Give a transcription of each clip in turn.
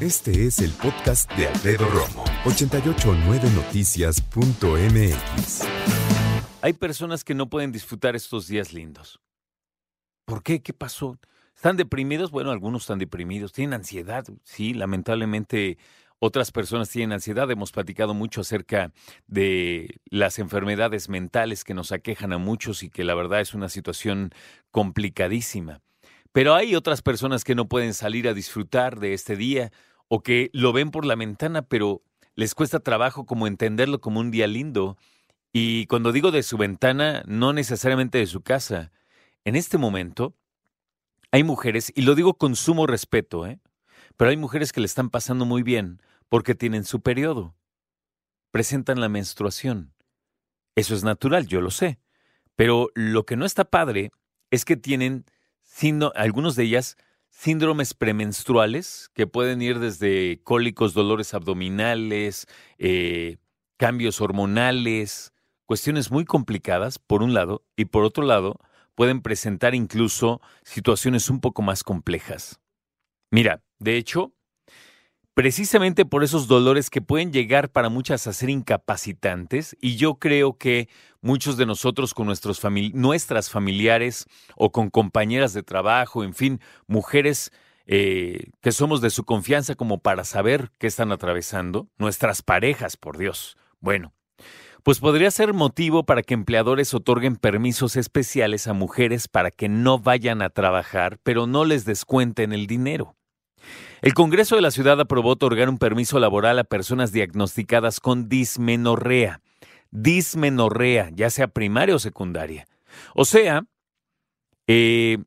Este es el podcast de Alfredo Romo. 889noticias.mx. Hay personas que no pueden disfrutar estos días lindos. ¿Por qué? ¿Qué pasó? ¿Están deprimidos? Bueno, algunos están deprimidos. ¿Tienen ansiedad? Sí, lamentablemente otras personas tienen ansiedad. Hemos platicado mucho acerca de las enfermedades mentales que nos aquejan a muchos y que la verdad es una situación complicadísima. Pero hay otras personas que no pueden salir a disfrutar de este día o que lo ven por la ventana, pero les cuesta trabajo como entenderlo como un día lindo. Y cuando digo de su ventana, no necesariamente de su casa. En este momento hay mujeres, y lo digo con sumo respeto, ¿eh? pero hay mujeres que le están pasando muy bien porque tienen su periodo. Presentan la menstruación. Eso es natural, yo lo sé. Pero lo que no está padre es que tienen, algunos de ellas, síndromes premenstruales que pueden ir desde cólicos, dolores abdominales, eh, cambios hormonales, cuestiones muy complicadas, por un lado, y por otro lado, pueden presentar incluso situaciones un poco más complejas. Mira, de hecho, precisamente por esos dolores que pueden llegar para muchas a ser incapacitantes, y yo creo que muchos de nosotros con nuestros nuestras familiares o con compañeras de trabajo, en fin, mujeres eh, que somos de su confianza como para saber qué están atravesando, nuestras parejas, por Dios. Bueno, pues podría ser motivo para que empleadores otorguen permisos especiales a mujeres para que no vayan a trabajar, pero no les descuenten el dinero. El Congreso de la Ciudad aprobó otorgar un permiso laboral a personas diagnosticadas con dismenorrea. Dismenorrea, ya sea primaria o secundaria. O sea, eh,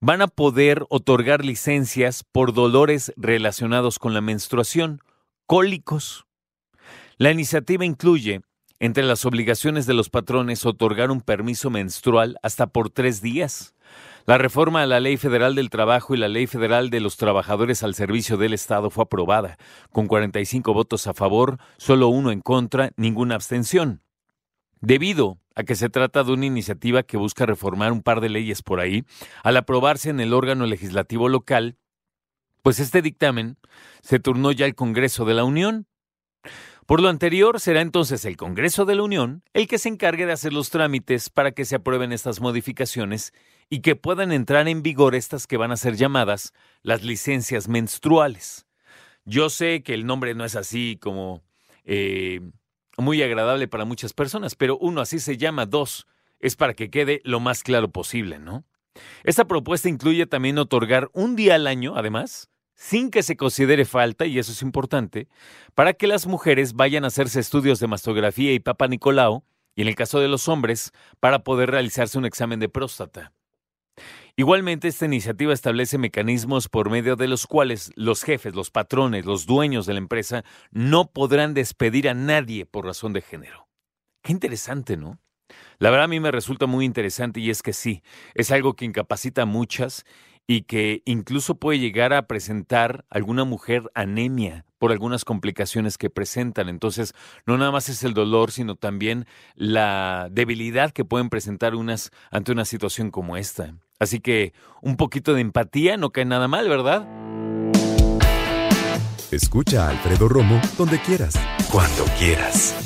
van a poder otorgar licencias por dolores relacionados con la menstruación, cólicos. La iniciativa incluye, entre las obligaciones de los patrones, otorgar un permiso menstrual hasta por tres días la reforma a la Ley Federal del Trabajo y la Ley Federal de los Trabajadores al Servicio del Estado fue aprobada, con 45 votos a favor, solo uno en contra, ninguna abstención. Debido a que se trata de una iniciativa que busca reformar un par de leyes por ahí, al aprobarse en el órgano legislativo local, pues este dictamen se turnó ya al Congreso de la Unión. Por lo anterior, será entonces el Congreso de la Unión el que se encargue de hacer los trámites para que se aprueben estas modificaciones y que puedan entrar en vigor estas que van a ser llamadas las licencias menstruales. Yo sé que el nombre no es así como eh, muy agradable para muchas personas, pero uno así se llama, dos es para que quede lo más claro posible, ¿no? Esta propuesta incluye también otorgar un día al año, además, sin que se considere falta, y eso es importante, para que las mujeres vayan a hacerse estudios de mastografía y papa Nicolau, y en el caso de los hombres, para poder realizarse un examen de próstata. Igualmente, esta iniciativa establece mecanismos por medio de los cuales los jefes, los patrones, los dueños de la empresa no podrán despedir a nadie por razón de género. Qué interesante, ¿no? La verdad a mí me resulta muy interesante y es que sí, es algo que incapacita a muchas y que incluso puede llegar a presentar alguna mujer anemia por algunas complicaciones que presentan. Entonces, no nada más es el dolor, sino también la debilidad que pueden presentar unas ante una situación como esta. Así que un poquito de empatía no cae nada mal, ¿verdad? Escucha a Alfredo Romo donde quieras, cuando quieras.